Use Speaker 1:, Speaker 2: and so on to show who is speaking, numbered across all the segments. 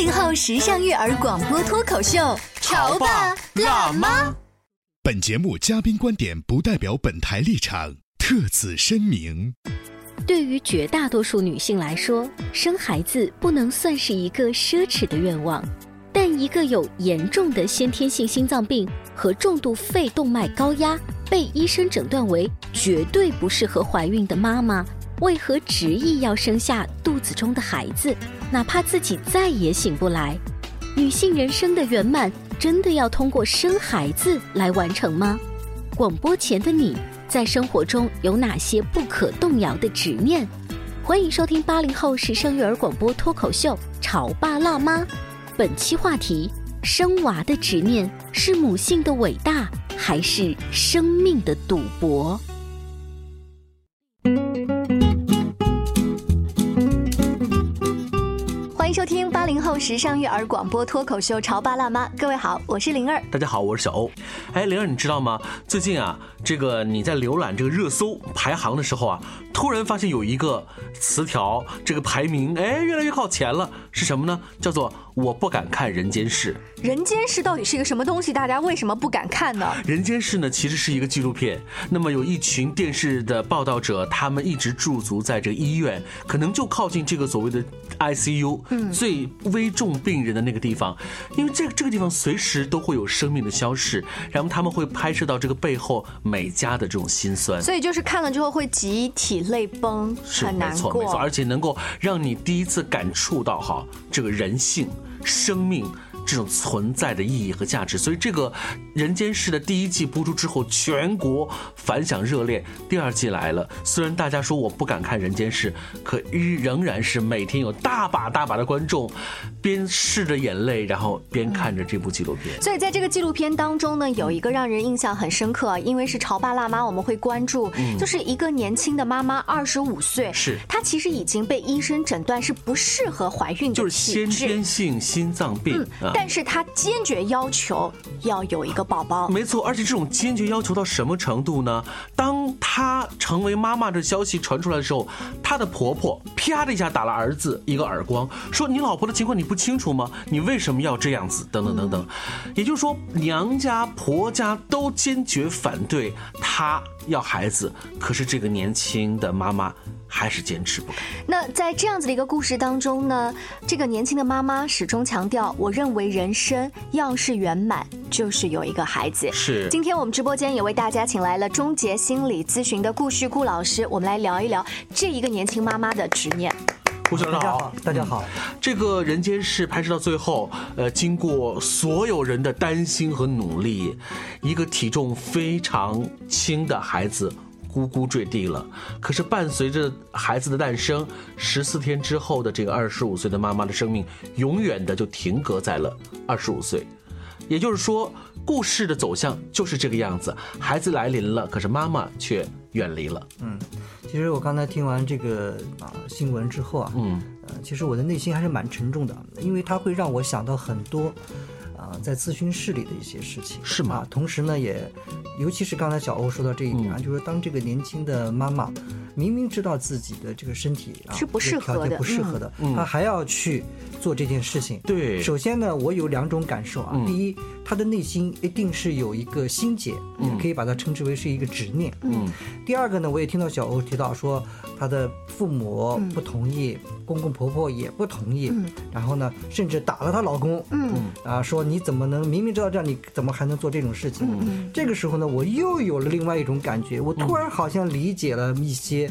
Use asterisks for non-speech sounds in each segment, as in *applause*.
Speaker 1: 八零后时尚育儿广播脱口秀，
Speaker 2: 潮爸辣妈。
Speaker 3: 本节目嘉宾观点不代表本台立场，特此声明。
Speaker 4: 对于绝大多数女性来说，生孩子不能算是一个奢侈的愿望。但一个有严重的先天性心脏病和重度肺动脉高压，被医生诊断为绝对不适合怀孕的妈妈，为何执意要生下肚子中的孩子，哪怕自己再也醒不来？女性人生的圆满，真的要通过生孩子来完成吗？广播前的你，在生活中有哪些不可动摇的执念？欢迎收听八零后时尚育儿广播脱口秀《潮爸辣妈》。本期话题：生娃的执念是母性的伟大，还是生命的赌博？
Speaker 1: 收听。零后时尚育儿广播脱口秀《潮爸辣妈》，各位好，我是灵儿。
Speaker 2: 大家好，我是小欧。哎，灵儿，你知道吗？最近啊，这个你在浏览这个热搜排行的时候啊，突然发现有一个词条，这个排名哎越来越靠前了，是什么呢？叫做“我不敢看人间世”。
Speaker 1: 人间世到底是一个什么东西？大家为什么不敢看呢？
Speaker 2: 人间世呢，其实是一个纪录片。那么有一群电视的报道者，他们一直驻足在这个医院，可能就靠近这个所谓的 ICU，嗯，最危重病人的那个地方，因为这个这个地方随时都会有生命的消逝，然后他们会拍摄到这个背后每家的这种心酸。
Speaker 1: 所以就是看了之后会集体泪崩，很难过。
Speaker 2: 没错没错，而且能够让你第一次感触到哈这个人性、生命。这种存在的意义和价值，所以这个《人间世》的第一季播出之后，全国反响热烈。第二季来了，虽然大家说我不敢看《人间世》，可依仍然是每天有大把大把的观众，边拭着眼泪，然后边看着这部纪录片。
Speaker 1: 所以在这个纪录片当中呢，有一个让人印象很深刻，因为是潮爸辣妈，我们会关注，就是一个年轻的妈妈，二十五岁，
Speaker 2: 是
Speaker 1: 她其实已经被医生诊断是不适合怀孕的，
Speaker 2: 就是先天性心脏病。
Speaker 1: 但是他坚决要求要有一个宝宝，
Speaker 2: 没错，而且这种坚决要求到什么程度呢？当他成为妈妈的消息传出来的时候，她的婆婆啪的一下打了儿子一个耳光，说：“你老婆的情况你不清楚吗？你为什么要这样子？等等等等。”也就是说，娘家婆家都坚决反对她要孩子，可是这个年轻的妈妈。还是坚持不开。
Speaker 1: 那在这样子的一个故事当中呢，这个年轻的妈妈始终强调，我认为人生要是圆满，就是有一个孩子。
Speaker 2: 是。
Speaker 1: 今天我们直播间也为大家请来了终结心理咨询的顾旭顾老师，我们来聊一聊这一个年轻妈妈的执念。
Speaker 2: 顾校长
Speaker 5: 好，大家好。
Speaker 2: 这个人间世拍摄到最后，呃，经过所有人的担心和努力，一个体重非常轻的孩子。咕咕坠地了，可是伴随着孩子的诞生，十四天之后的这个二十五岁的妈妈的生命，永远的就停格在了二十五岁。也就是说，故事的走向就是这个样子：孩子来临了，可是妈妈却远离了。
Speaker 5: 嗯，其实我刚才听完这个啊新闻之后啊，嗯，呃，其实我的内心还是蛮沉重的，因为它会让我想到很多。啊，在咨询室里的一些事情
Speaker 2: 是吗？
Speaker 5: 同时呢，也，尤其是刚才小欧说到这一点啊，就是当这个年轻的妈妈明明知道自己的这个身体啊
Speaker 1: 是不适合
Speaker 5: 的，不适合的，她还要去做这件事情。
Speaker 2: 对，
Speaker 5: 首先呢，我有两种感受啊。第一，她的内心一定是有一个心结，可以把它称之为是一个执念。嗯。第二个呢，我也听到小欧提到说，他的父母不同意，公公婆婆也不同意，然后呢，甚至打了她老公，嗯啊，说你怎么能明明知道这样，你怎么还能做这种事情？这个时候呢，我又有了另外一种感觉，我突然好像理解了一些。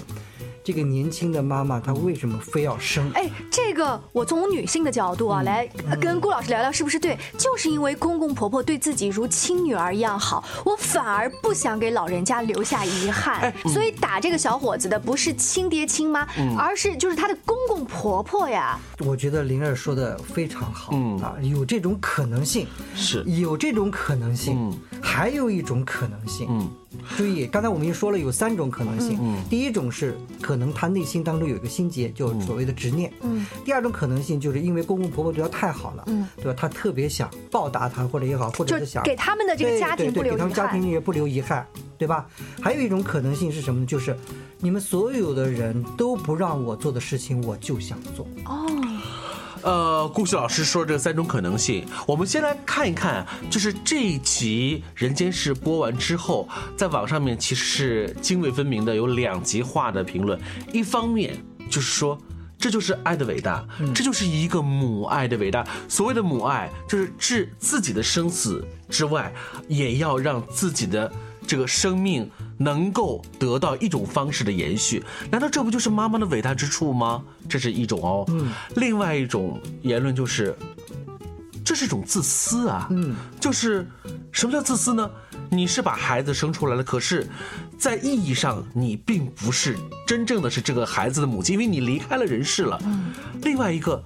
Speaker 5: 这个年轻的妈妈，她为什么非要生？
Speaker 1: 哎，这个我从女性的角度啊，来跟顾老师聊聊，是不是对？就是因为公公婆婆对自己如亲女儿一样好，我反而不想给老人家留下遗憾，所以打这个小伙子的不是亲爹亲妈，而是就是他的公公婆婆呀。
Speaker 5: 我觉得灵儿说的非常好，啊，有这种可能性，
Speaker 2: 是。
Speaker 5: 有这种可能性，还有一种可能性，嗯。注意，刚才我们已经说了有三种可能性。嗯，第一种是可能他内心当中有一个心结，就所谓的执念。嗯，第二种可能性就是因为公公婆婆对他太好了，嗯，对吧？他特别想报答他，或者也好，或者是想
Speaker 1: 给他们的这个家庭不留遗憾，
Speaker 5: 给他们家庭也不留遗憾，对吧？还有一种可能性是什么呢？就是你们所有的人都不让我做的事情，我就想做。哦。
Speaker 2: 呃，顾旭老师说这三种可能性，我们先来看一看，就是这一集《人间世》播完之后，在网上面其实是泾渭分明的，有两极化的评论。一方面就是说，这就是爱的伟大，这就是一个母爱的伟大。所谓的母爱，就是置自己的生死之外，也要让自己的。这个生命能够得到一种方式的延续，难道这不就是妈妈的伟大之处吗？这是一种哦。嗯。另外一种言论就是，这是一种自私啊。嗯。就是什么叫自私呢？你是把孩子生出来了，可是，在意义上你并不是真正的是这个孩子的母亲，因为你离开了人世了。嗯。另外一个，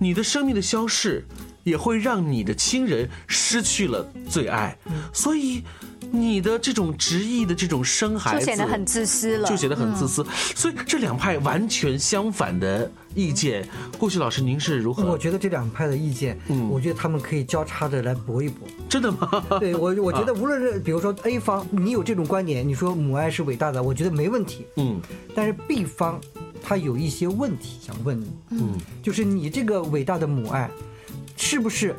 Speaker 2: 你的生命的消逝，也会让你的亲人失去了最爱。嗯。所以。你的这种执意的这种生孩子，
Speaker 1: 就显得很自私了，
Speaker 2: 就显得很自私。所以这两派完全相反的意见，顾旭老师您是如何？
Speaker 5: 我觉得这两派的意见，嗯，我觉得他们可以交叉着来搏一搏。
Speaker 2: 真的吗？*laughs*
Speaker 5: 对我，我觉得无论是比如说 A 方，你有这种观点，你说母爱是伟大的，我觉得没问题。嗯，但是 B 方他有一些问题想问你，嗯，就是你这个伟大的母爱，是不是？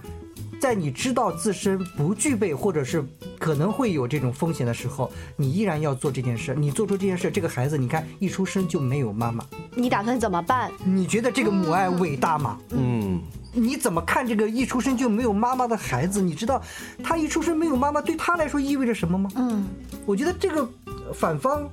Speaker 5: 在你知道自身不具备，或者是可能会有这种风险的时候，你依然要做这件事。你做出这件事，这个孩子，你看一出生就没有妈妈，
Speaker 1: 你打算怎么办？
Speaker 5: 你觉得这个母爱伟大吗？嗯，你怎么看这个一出生就没有妈妈的孩子？你知道他一出生没有妈妈对他来说意味着什么吗？嗯，我觉得这个反方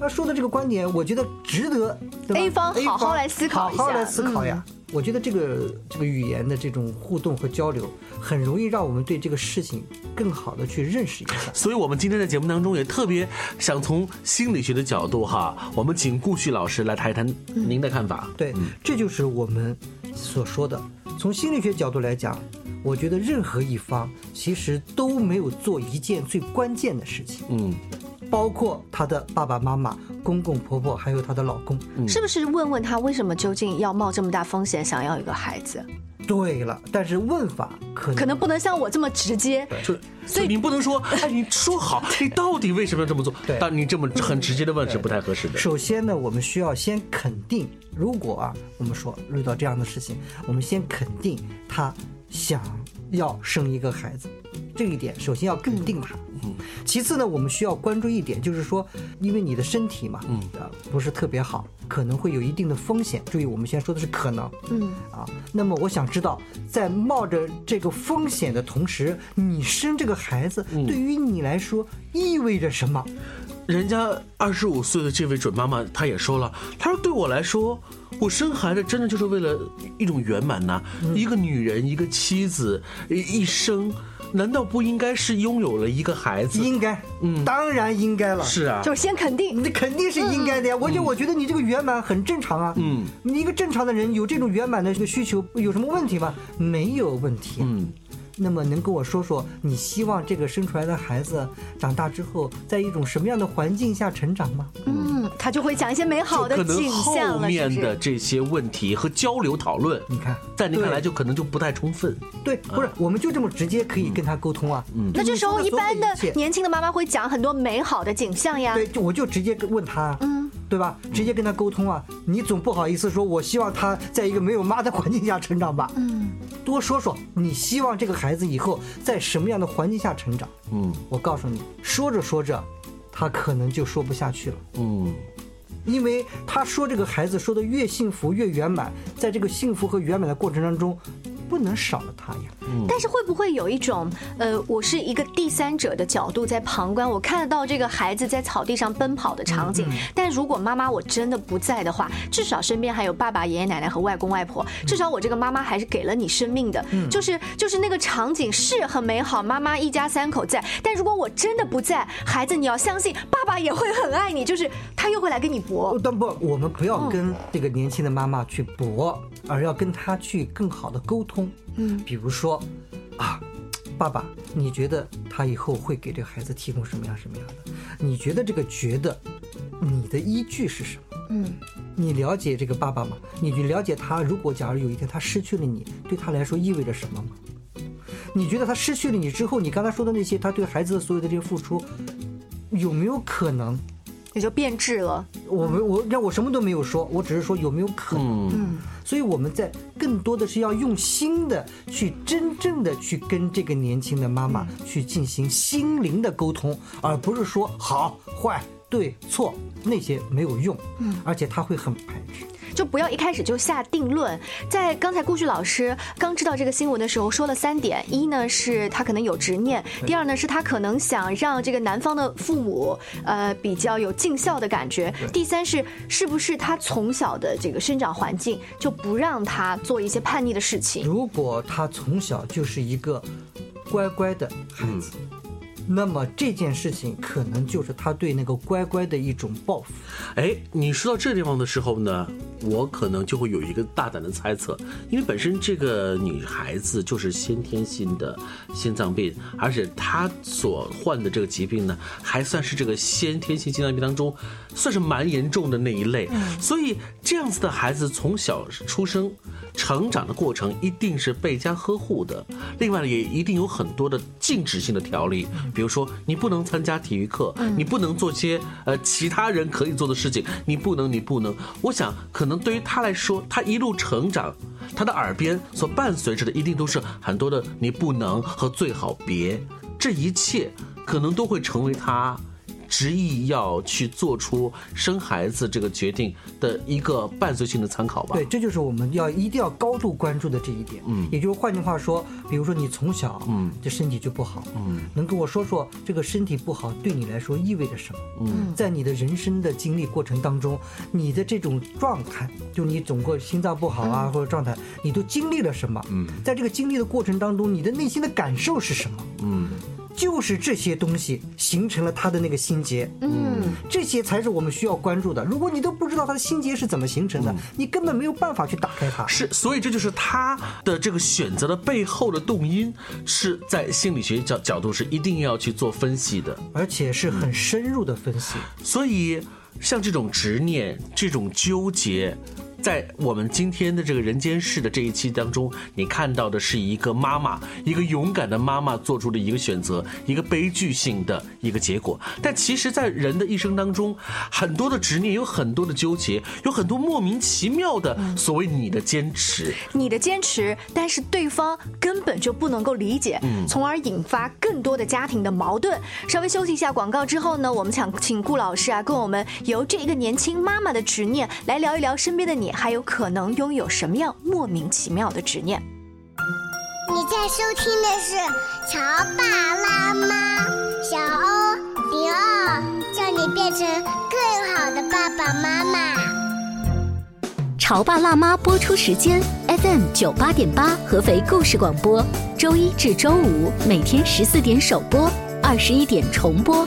Speaker 5: 他说的这个观点，我觉得值得
Speaker 1: A 方好好来思考
Speaker 5: 一下，好好来思考呀。我觉得这个这个语言的这种互动和交流，很容易让我们对这个事情更好的去认识一下。
Speaker 2: 所以，我们今天的节目当中也特别想从心理学的角度哈，我们请顾旭老师来谈一谈您的看法。
Speaker 5: 对，这就是我们所说的，从心理学角度来讲，我觉得任何一方其实都没有做一件最关键的事情。嗯。包括她的爸爸妈妈、公公婆婆，还有她的老公，
Speaker 1: 是不是问问她为什么究竟要冒这么大风险想要一个孩子？
Speaker 5: 对了，但是问法可能
Speaker 1: 可能不能像我这么直接，
Speaker 2: 就所以你不能说，哎，你说好，*laughs* 你到底为什么要这么做？但你这么很直接的问是不太合适的。
Speaker 5: 首先呢，我们需要先肯定，如果啊，我们说遇到这样的事情，我们先肯定他想要生一个孩子。这一点首先要肯定他，嗯，其次呢，我们需要关注一点，就是说，因为你的身体嘛，嗯，啊，不是特别好，可能会有一定的风险。注意，我们现在说的是可能，嗯，啊，那么我想知道，在冒着这个风险的同时，你生这个孩子对于你来说意味着什么？
Speaker 2: 人家二十五岁的这位准妈妈，她也说了，她说对我来说，我生孩子真的就是为了一种圆满呐，一个女人，一个妻子，一生。难道不应该是拥有了一个孩子？
Speaker 5: 应该，嗯，当然应该了。
Speaker 2: 是啊，
Speaker 1: 就是先肯定，
Speaker 5: 那肯定是应该的呀。我就我觉得你这个圆满很正常啊。嗯，你一个正常的人有这种圆满的这个需求，有什么问题吗？没有问题。嗯。那么能跟我说说，你希望这个生出来的孩子长大之后，在一种什么样的环境下成长吗？
Speaker 1: 嗯，他就会讲一些美好的景象
Speaker 2: 后面的这些问题和交流讨论，
Speaker 5: 你看，
Speaker 2: 在你看来就可能就不太充分。
Speaker 5: 对，不是，我们就这么直接可以跟他沟通啊。
Speaker 1: 嗯，那这时候一般的年轻的妈妈会讲很多美好的景象呀。
Speaker 5: 对，就我就直接问他。嗯。对吧？直接跟他沟通啊！你总不好意思说，我希望他在一个没有妈的环境下成长吧？嗯，多说说，你希望这个孩子以后在什么样的环境下成长？嗯，我告诉你，说着说着，他可能就说不下去了。嗯，因为他说这个孩子说的越幸福越圆满，在这个幸福和圆满的过程当中，不能少了他呀。
Speaker 1: 但是会不会有一种，呃，我是一个第三者的角度在旁观，我看得到这个孩子在草地上奔跑的场景，但如果妈妈我真的不在的话，至少身边还有爸爸、爷爷奶奶和外公外婆，至少我这个妈妈还是给了你生命的，就是就是那个场景是很美好，妈妈一家三口在，但如果我真的不在，孩子你要相信，爸爸也会很爱你，就是他又会来跟你搏。
Speaker 5: 但不，我们不要跟这个年轻的妈妈去搏，而要跟她去更好的沟通。嗯，比如说，啊，爸爸，你觉得他以后会给这个孩子提供什么样什么样的？你觉得这个觉得，你的依据是什么？嗯，你了解这个爸爸吗？你去了解他，如果假如有一天他失去了你，对他来说意味着什么吗？你觉得他失去了你之后，你刚才说的那些，他对孩子的所有的这些付出，有没有可能？
Speaker 1: 也就变质了。
Speaker 5: 我们我让我什么都没有说，我只是说有没有可能。嗯，所以我们在更多的是要用心的去真正的去跟这个年轻的妈妈去进行心灵的沟通，而不是说好坏对错那些没有用。嗯，而且他会很排斥。
Speaker 1: 就不要一开始就下定论。在刚才顾旭老师刚知道这个新闻的时候，说了三点：一呢是他可能有执念；第二呢是他可能想让这个男方的父母呃比较有尽孝的感觉；第三是是不是他从小的这个生长环境就不让他做一些叛逆的事情？
Speaker 5: 如果他从小就是一个乖乖的孩子。那么这件事情可能就是他对那个乖乖的一种报复。
Speaker 2: 哎，你说到这地方的时候呢，我可能就会有一个大胆的猜测，因为本身这个女孩子就是先天性的心脏病，而且她所患的这个疾病呢，还算是这个先天性心脏病当中算是蛮严重的那一类。所以这样子的孩子从小出生、成长的过程一定是倍加呵护的。另外呢也一定有很多的禁止性的条例。比如说，你不能参加体育课，你不能做些呃其他人可以做的事情，你不能，你不能。我想，可能对于他来说，他一路成长，他的耳边所伴随着的一定都是很多的“你不能”和“最好别”，这一切可能都会成为他。执意要去做出生孩子这个决定的一个伴随性的参考吧。
Speaker 5: 对，这就是我们要一定要高度关注的这一点。嗯，也就是换句话说，比如说你从小嗯这身体就不好，嗯，能跟我说说这个身体不好对你来说意味着什么？嗯，在你的人生的经历过程当中，你的这种状态，就你整个心脏不好啊或者状态，你都经历了什么？嗯，在这个经历的过程当中，你的内心的感受是什么？嗯。就是这些东西形成了他的那个心结，嗯，这些才是我们需要关注的。如果你都不知道他的心结是怎么形成的，你根本没有办法去打开它。
Speaker 2: 是，所以这就是他的这个选择的背后的动因，是在心理学角角度是一定要去做分析的，
Speaker 5: 而且是很深入的分析。
Speaker 2: 所以，像这种执念、这种纠结。在我们今天的这个人间世的这一期当中，你看到的是一个妈妈，一个勇敢的妈妈做出的一个选择，一个悲剧性的一个结果。但其实，在人的一生当中，很多的执念，有很多的纠结，有很多莫名其妙的所谓你的坚持，
Speaker 1: 你的坚持，但是对方根本就不能够理解，从而引发更多的家庭的矛盾。稍微休息一下广告之后呢，我们想请顾老师啊，跟我们由这一个年轻妈妈的执念来聊一聊身边的你。还有可能拥有什么样莫名其妙的执念？
Speaker 6: 你在收听的是《潮爸辣妈》，小欧零二，叫你变成更好的爸爸妈妈。
Speaker 4: 《潮爸辣妈》播出时间：FM 九八点八，合肥故事广播，周一至周五每天十四点首播，二十一点重播。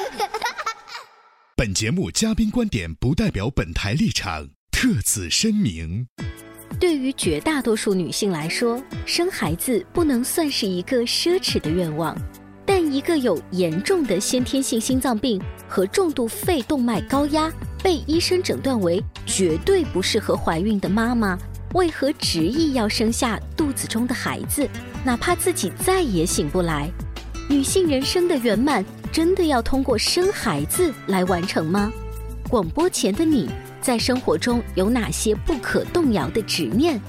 Speaker 3: 本节目嘉宾观点不代表本台立场。特此声明。
Speaker 4: 对于绝大多数女性来说，生孩子不能算是一个奢侈的愿望，但一个有严重的先天性心脏病和重度肺动脉高压，被医生诊断为绝对不适合怀孕的妈妈，为何执意要生下肚子中的孩子，哪怕自己再也醒不来？女性人生的圆满，真的要通过生孩子来完成吗？广播前的你。在生活中有哪些不可动摇的执念？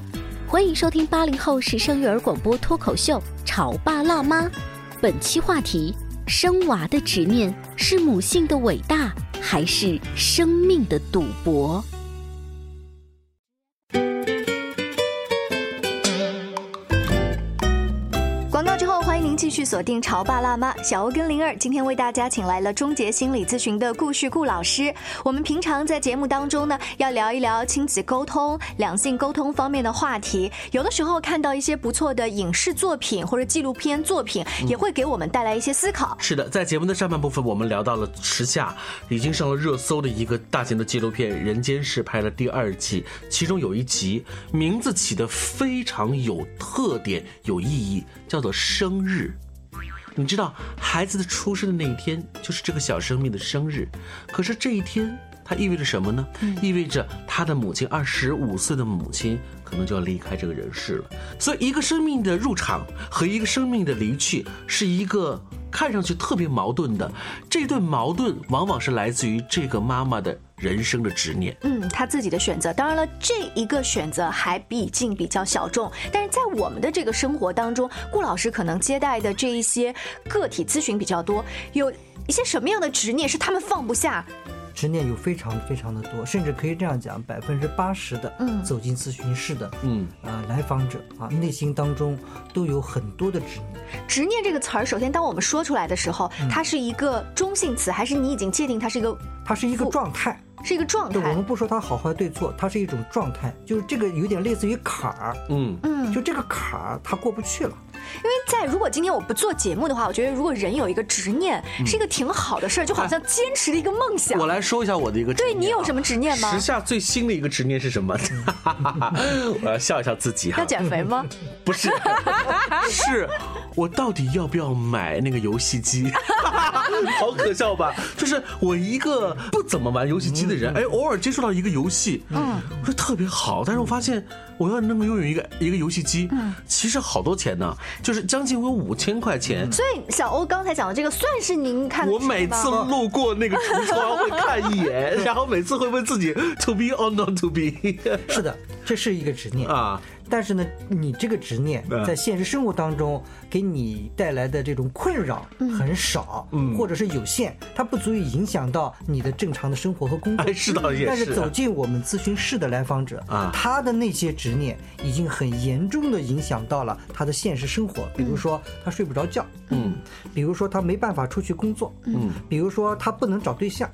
Speaker 4: 欢迎收听八零后时尚育儿广播脱口秀《潮爸辣妈》。本期话题：生娃的执念是母性的伟大，还是生命的赌博？
Speaker 1: 继续锁定潮爸辣妈小欧跟灵儿，今天为大家请来了终结心理咨询的顾旭顾老师。我们平常在节目当中呢，要聊一聊亲子沟通、两性沟通方面的话题。有的时候看到一些不错的影视作品或者纪录片作品，也会给我们带来一些思考。
Speaker 2: 是的，在节目的上半部分，我们聊到了时下已经上了热搜的一个大型的纪录片《人间世》拍了第二季，其中有一集名字起的非常有特点、有意义，叫做生日。你知道孩子的出生的那一天就是这个小生命的生日，可是这一天它意味着什么呢？意味着他的母亲二十五岁的母亲可能就要离开这个人世了。所以，一个生命的入场和一个生命的离去是一个看上去特别矛盾的。这段矛盾往往是来自于这个妈妈的。人生的执念，
Speaker 1: 嗯，他自己的选择。当然了，这一个选择还毕竟比较小众，但是在我们的这个生活当中，顾老师可能接待的这一些个体咨询比较多，有一些什么样的执念是他们放不下？
Speaker 5: 执念有非常非常的多，甚至可以这样讲，百分之八十的走进咨询室的，嗯，呃，来访者啊，内心当中都有很多的执念。
Speaker 1: 执念这个词儿，首先当我们说出来的时候，它是一个中性词，还是你已经界定它是一个？
Speaker 5: 它是一个状态。
Speaker 1: 是一个状态，
Speaker 5: 我们不说它好坏对错，它是一种状态，就是这个有点类似于坎儿，嗯。嗯，就这个坎儿它过不去了。
Speaker 1: 因为在如果今天我不做节目的话，我觉得如果人有一个执念，是一个挺好的事儿，就好像坚持的一个梦想。
Speaker 2: 我来说一下我的一个，
Speaker 1: 对你有什么执念吗？
Speaker 2: 时下最新的一个执念是什么？*laughs* 我要笑一笑自己哈。
Speaker 1: 要减肥吗？*laughs*
Speaker 2: 不是，*laughs* 是，我到底要不要买那个游戏机？好可笑吧？就是我一个不怎么玩游戏机的人，哎，偶尔接触到一个游戏，嗯，我说特别好，但是我发现我要能够拥有一个一个游戏机，嗯，其实好多钱呢。就是将近有五千块钱，
Speaker 1: 所以小欧刚才讲的这个算是您看的。
Speaker 2: 我每次路过那个橱窗会看一眼，*laughs* 然后每次会问自己 to be or not to be。
Speaker 5: 是的，这是一个执念啊。但是呢，你这个执念在现实生活当中给你带来的这种困扰很少，或者是有限，它不足以影响到你的正常的生活和工作。
Speaker 2: 是的，也是。
Speaker 5: 但是走进我们咨询室的来访者啊，他的那些执念已经很严重的影响到了他的现实生活，比如说他睡不着觉，嗯，比如说他没办法出去工作，嗯，比如说他不能找对象，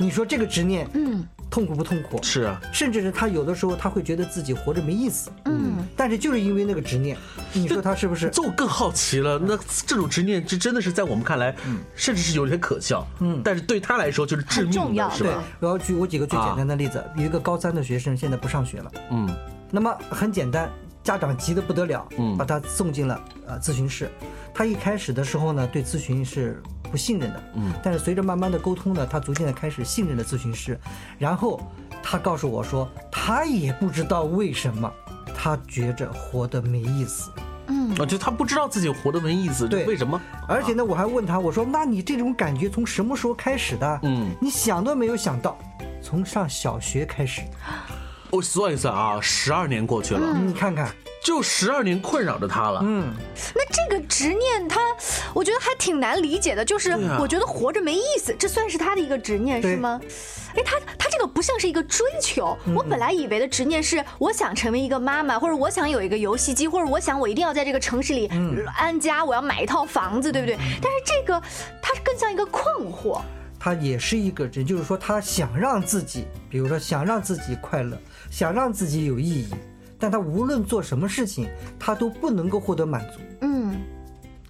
Speaker 5: 你说这个执念，嗯。痛苦不痛苦？
Speaker 2: 是啊，
Speaker 5: 甚至是他有的时候他会觉得自己活着没意思。嗯，但是就是因为那个执念，你说他是不是？
Speaker 2: 这我更好奇了。那这种执念，这真的是在我们看来，甚至是有点可笑。嗯，但是对他来说就是致命的，是吧？
Speaker 5: 我要举我几个最简单的例子。有一个高三的学生现在不上学了。嗯，那么很简单，家长急得不得了，嗯，把他送进了呃咨询室。他一开始的时候呢，对咨询是。不信任的，嗯，但是随着慢慢的沟通呢，他逐渐的开始信任了咨询师，然后他告诉我说，他也不知道为什么，他觉着活得没意思，
Speaker 2: 嗯，啊，就他不知道自己活得没意思，
Speaker 5: 对，
Speaker 2: 为什么？
Speaker 5: 而且呢，我还问他，我说，那你这种感觉从什么时候开始的？嗯，你想都没有想到，从上小学开始，
Speaker 2: 我算一算啊，十二年过去了，
Speaker 5: 你看看。
Speaker 2: 就十二年困扰着他了。嗯，
Speaker 1: 那这个执念，他我觉得还挺难理解的。就是我觉得活着没意思，这算是他的一个执念是吗？哎，他他这个不像是一个追求。我本来以为的执念是我想成为一个妈妈，或者我想有一个游戏机，或者我想我一定要在这个城市里安家，我要买一套房子，对不对？但是这个他更像一个困惑。
Speaker 5: 他也是一个人，就是说他想让自己，比如说想让自己快乐，想让自己有意义。但他无论做什么事情，他都不能够获得满足。嗯，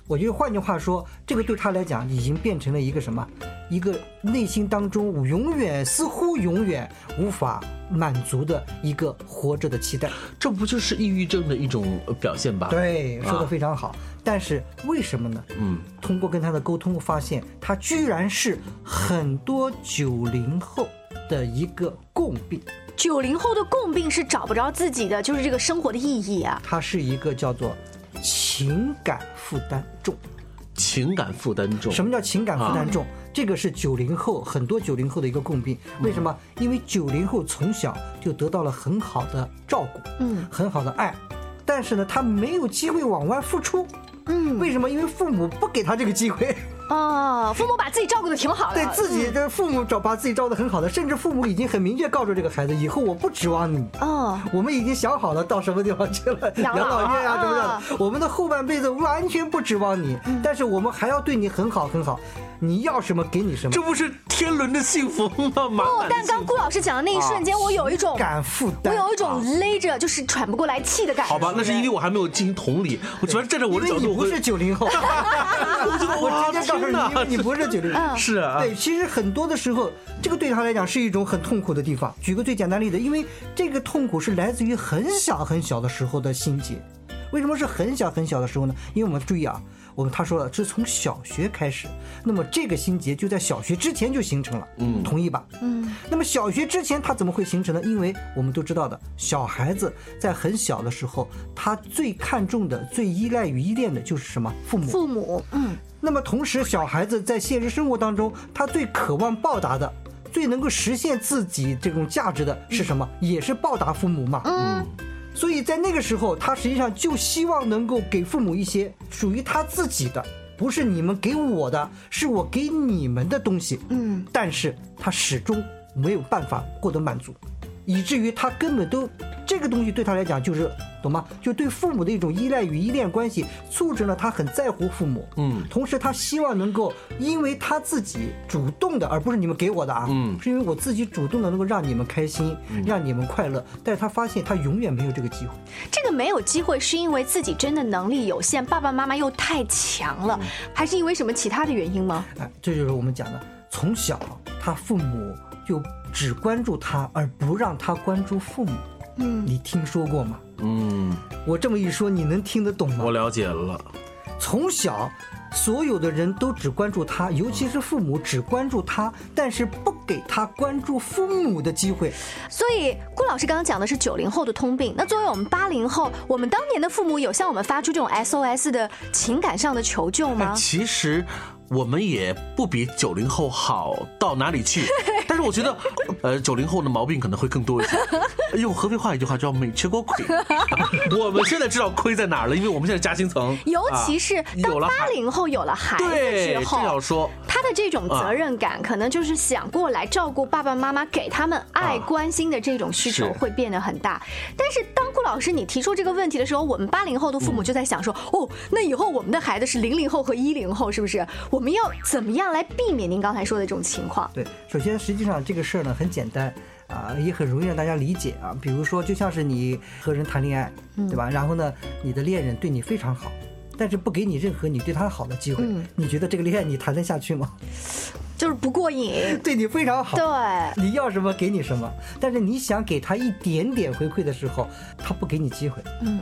Speaker 5: 我觉得换句话说，这个对他来讲已经变成了一个什么？一个内心当中永远似乎永远无法满足的一个活着的期待。
Speaker 2: 这不就是抑郁症的一种呃表现吧？
Speaker 5: 对，说的
Speaker 2: 啊
Speaker 5: 非常好。但是为什么呢？
Speaker 2: 嗯，
Speaker 5: 通过跟他的沟通，发现他居然是很多九零后的一个共病，
Speaker 1: 九零后的共病是找不着自己的，就是这个生活的意义啊。
Speaker 5: 它是一个叫做情感负担重。
Speaker 2: 情感负担重。
Speaker 5: 什么叫情感负担重？这个是九零后很多九零后的一个共病。为什么？因为九零后从小就得到了很好的照顾，
Speaker 1: 嗯
Speaker 5: 很好的爱，但是呢，他没有机会往外付出。
Speaker 1: 嗯，
Speaker 5: 为什么？因为父母不给他这个机会。
Speaker 1: 哦，父母把自己照顾的挺好的，
Speaker 5: 对自己的父母找把自己照顾的很好的，甚至父母已经很明确告诉这个孩子，以后我不指望你。
Speaker 1: 哦，
Speaker 5: 我们已经想好了到什么地方去了，
Speaker 1: 养老 *laughs*
Speaker 5: 老院啊
Speaker 1: 啊
Speaker 5: 什么的。我们的后半辈子完全不指望你，
Speaker 1: 嗯。
Speaker 5: 但是我们还要对你很好很好，你要什么给你什么。
Speaker 2: 这不是天伦的幸福吗？满
Speaker 1: 哦但刚顾老师讲的那一瞬间，我有一种
Speaker 5: 感负
Speaker 1: 我，有一种勒着就是喘不过来气的感觉。
Speaker 2: 好吧，那是因为我还没有进行同理，我主要站在我
Speaker 5: 因
Speaker 2: 的角度，我
Speaker 5: 是九零后，*laughs* 我直接你，你不是九零
Speaker 2: 是啊，
Speaker 5: 对，其实很多的时候，这个对他来讲是一种很痛苦的地方。举个最简单例子，因为这个痛苦是来自于很小很小的时候的心结。为什么是很小很小的时候呢？因为我们注意啊，我们他说了，是从小学开始，那么这个心结就在小学之前就形成了，
Speaker 2: 嗯
Speaker 5: 同意吧？
Speaker 1: 嗯，
Speaker 5: 那么小学之前它怎么会形成呢？因为我们都知道的，小孩子在很小的时候，他最看重的、最依赖与依恋的就是什么？父母。
Speaker 1: 父母，嗯，
Speaker 5: 那么同时，小孩子在现实生活当中，他最渴望报答的、最能够实现自己这种价值的是什么？也是报答父母嘛。
Speaker 1: 嗯，
Speaker 5: 所以在那个时候，他实际上就希望能够给父母一些属于他自己的，不是你们给我的，是我给你们的东西。
Speaker 1: 嗯，
Speaker 5: 但是他始终没有办法获得满足，以至于他根本都这个东西对他来讲就是懂吗？就对父母的一种依赖与依恋关系，促成了他很在乎父母。
Speaker 2: 嗯
Speaker 5: 同时他希望能够，因为他自己主动的，而不是你们给我的啊，
Speaker 2: 嗯
Speaker 5: 是因为我自己主动的能够让你们开心，让你们快乐。但是他发现他永远没有这个机会。
Speaker 1: 这个没有机会是因为自己真的能力有限，爸爸妈妈又太强了，还是因为什么其他的原因吗？
Speaker 5: 哎，这就是我们讲的，从小他父母就只关注他，而不让他关注父母。
Speaker 1: 嗯，
Speaker 5: 你听说过吗？
Speaker 2: 嗯，
Speaker 5: 我这么一说，你能听得懂吗
Speaker 2: 我？了解了。
Speaker 5: 从小，所有的人都只关注他，尤其是父母只关注他，但是不给他关注父母的机会。
Speaker 1: 所以顾老师刚刚讲的是九零后的通病，那作为我们八零后，我们当年的父母有向我们发出这种 SOS 的情感上的求救
Speaker 2: 哎，
Speaker 1: 吗？
Speaker 2: 其实我们也不比九零后好到哪里去，*laughs* 但是我觉得，呃，九零后的毛病可能会更多一些。*laughs* 用合肥话一句话叫“没吃过亏”，*laughs* 我们现在知道亏在哪儿了，因为我们现在夹心层，
Speaker 1: 尤其是
Speaker 2: 啊
Speaker 1: 当八零后有了孩子
Speaker 2: 对，
Speaker 1: 之
Speaker 2: 这
Speaker 1: 后
Speaker 2: 要，说。
Speaker 1: 他的这种责任感，可能就是想过来照顾爸爸妈妈，给他们爱、
Speaker 2: 啊
Speaker 1: 关心的这种需求会变得很大。但是当顾老师你提出这个问题的时候，我们八零后的父母就在想说，哦，那以后我们的孩子是零零后和一零后，是不是？我们要怎么样来避免您刚才说的这种情况？
Speaker 5: 对，首先实际上这个事儿呢很简单。啊，也很容易让大家理解啊。比如说，就像是你和人谈恋爱，对吧？然后呢，你的恋人对你非常好，但是不给你任何你对他好的机会，
Speaker 1: 嗯
Speaker 5: 你觉得这个恋爱你谈得下去吗？*laughs*
Speaker 1: 就是不过瘾。*laughs*
Speaker 5: 对你非常好，
Speaker 1: 对，
Speaker 5: 你要什么给你什么，但是你想给他一点点回馈的时候，他不给你机会。
Speaker 1: 嗯，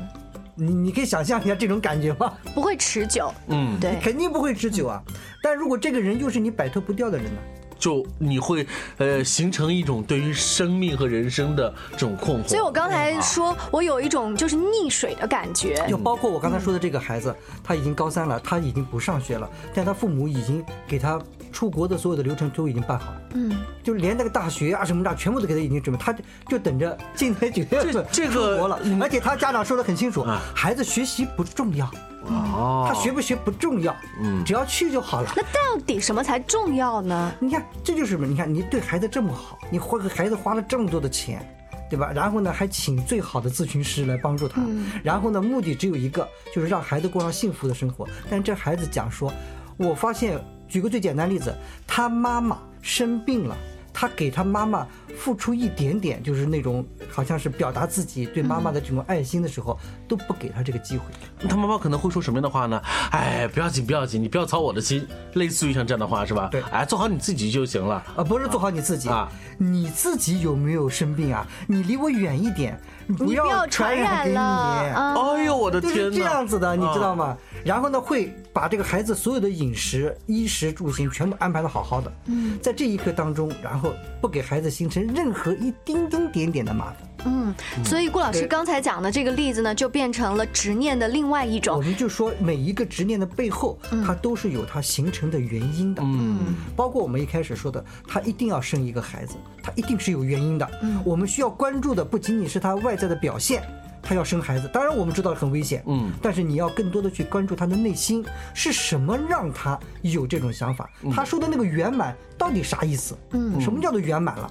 Speaker 5: 你你可以想象一下这种感觉吗？
Speaker 1: 不会持久。
Speaker 2: 嗯，
Speaker 1: 对，
Speaker 5: 肯定不会持久啊。但如果这个人又是你摆脱不掉的人呢？
Speaker 2: 就你会呃形成一种对于生命和人生的这种困惑。
Speaker 1: 所以我刚才说，我有一种就是溺水的感觉。
Speaker 5: 就包括我刚才说的这个孩子，他已经高三了，他已经不上学了，但他父母已经给他出国的所有的流程都已经办好了，
Speaker 1: 嗯，
Speaker 5: 就连那个大学啊什么的，全部都给他已经准备，他就等着今年九月份
Speaker 2: 这这个
Speaker 5: 出国了。而且他家长说的很清楚
Speaker 2: 啊，
Speaker 5: 孩子学习不重要，
Speaker 2: 哦，
Speaker 5: 他学不学不重要，
Speaker 2: 嗯
Speaker 5: 只要去就好了。
Speaker 1: 那到底什么才重要呢？
Speaker 5: 你看，这就是什么？你看，你对孩子这么好，你花给孩子花了这么多的钱，对吧？然后呢，还请最好的咨询师来帮助他，然后呢，目的只有一个，就是让孩子过上幸福的生活。但这孩子讲说，我发现，举个最简单例子，他妈妈生病了。他给他妈妈付出一点点，就是那种好像是表达自己对妈妈的这种爱心的时候，都不给他这个机会。
Speaker 2: 他妈妈可能会说什么样的话呢？哎，不要紧，不要紧，你不要操我的心，类似于像这样的话是吧？
Speaker 5: 对
Speaker 2: 哎，做好你自己就行了。
Speaker 5: 啊，不是做好你自己
Speaker 2: 啊，
Speaker 5: 你自己有没有生病啊？你离我远一点，你不
Speaker 1: 要
Speaker 5: 要
Speaker 1: 传染
Speaker 5: 给你。
Speaker 1: 了啊！
Speaker 2: 哎呦，我的天哪！
Speaker 5: 就是这样子的，你知道
Speaker 2: 啊？
Speaker 5: 吗？然后呢，会把这个孩子所有的饮食、衣食住行全部安排的好好的。嗯，在这一刻当中，然后不给孩子形成任何一丁丁点点的麻烦。
Speaker 1: 嗯，所以顾老师刚才讲的这个例子呢，就变成了执念的另外一种我。
Speaker 5: 们就说每一个执念的背后，它都是有它形成的原因的。
Speaker 2: 嗯，
Speaker 5: 包括我们一开始说的，他一定要生一个孩子，他一定是有原因的。嗯我们需要关注的不仅仅是他外在的表现，他要生孩子，当然我们知道很危险，
Speaker 2: 嗯，
Speaker 5: 但是你要更多的去关注他的内心是什么让他有这种想法。他说的那个圆满到底啥意思？嗯，什么叫做圆满了？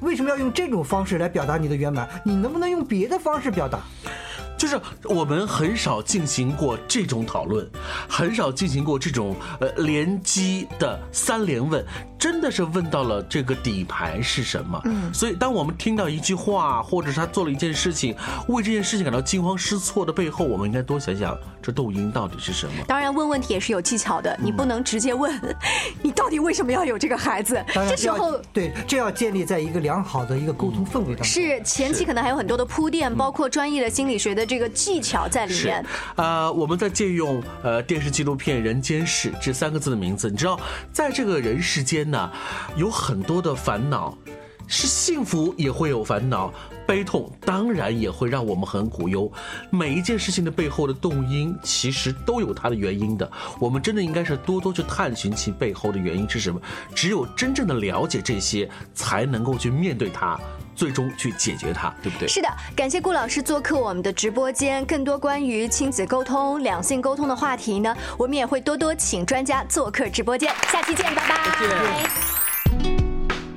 Speaker 5: 为什么要用这种方式来表达你的圆满？你能不能用别的方式表达？
Speaker 2: 就是我们很少进行过这种讨论，很少进行过这种呃联机的三连问，真的是问到了这个底牌是什么。嗯，所以当我们听到一句话，或者是他做了一件事情，为这件事情感到惊慌失措的背后，我们应该多想想这动因到底是什么。
Speaker 1: 当然，问问题也是有技巧的，你不能直接问，*laughs* 你到底为什么要有这个孩子？这时候
Speaker 5: 对，这要建立在一个良好的一个沟通氛围当中。
Speaker 1: 是前期可能还有很多的铺垫，包括专业的心理学的这个技巧在里
Speaker 2: 是
Speaker 1: 面。，
Speaker 2: 呃，我们在借用呃电视纪录片《人间世》这三个字的名字，你知道，在这个人世间呢，有很多的烦恼，是幸福也会有烦恼，悲痛当然也会让我们很苦忧。每一件事情的背后的动因，其实都有它的原因的。我们真的应该是多多去探寻其背后的原因是什么。只有真正的了解这些，才能够去面对它，最终去解决它，对不对？
Speaker 1: 是的，感谢顾老师做客我们的直播间。更多关于亲子沟通、两性沟通的话题呢，我们也会多多请专家做客直播间。下期见，拜拜。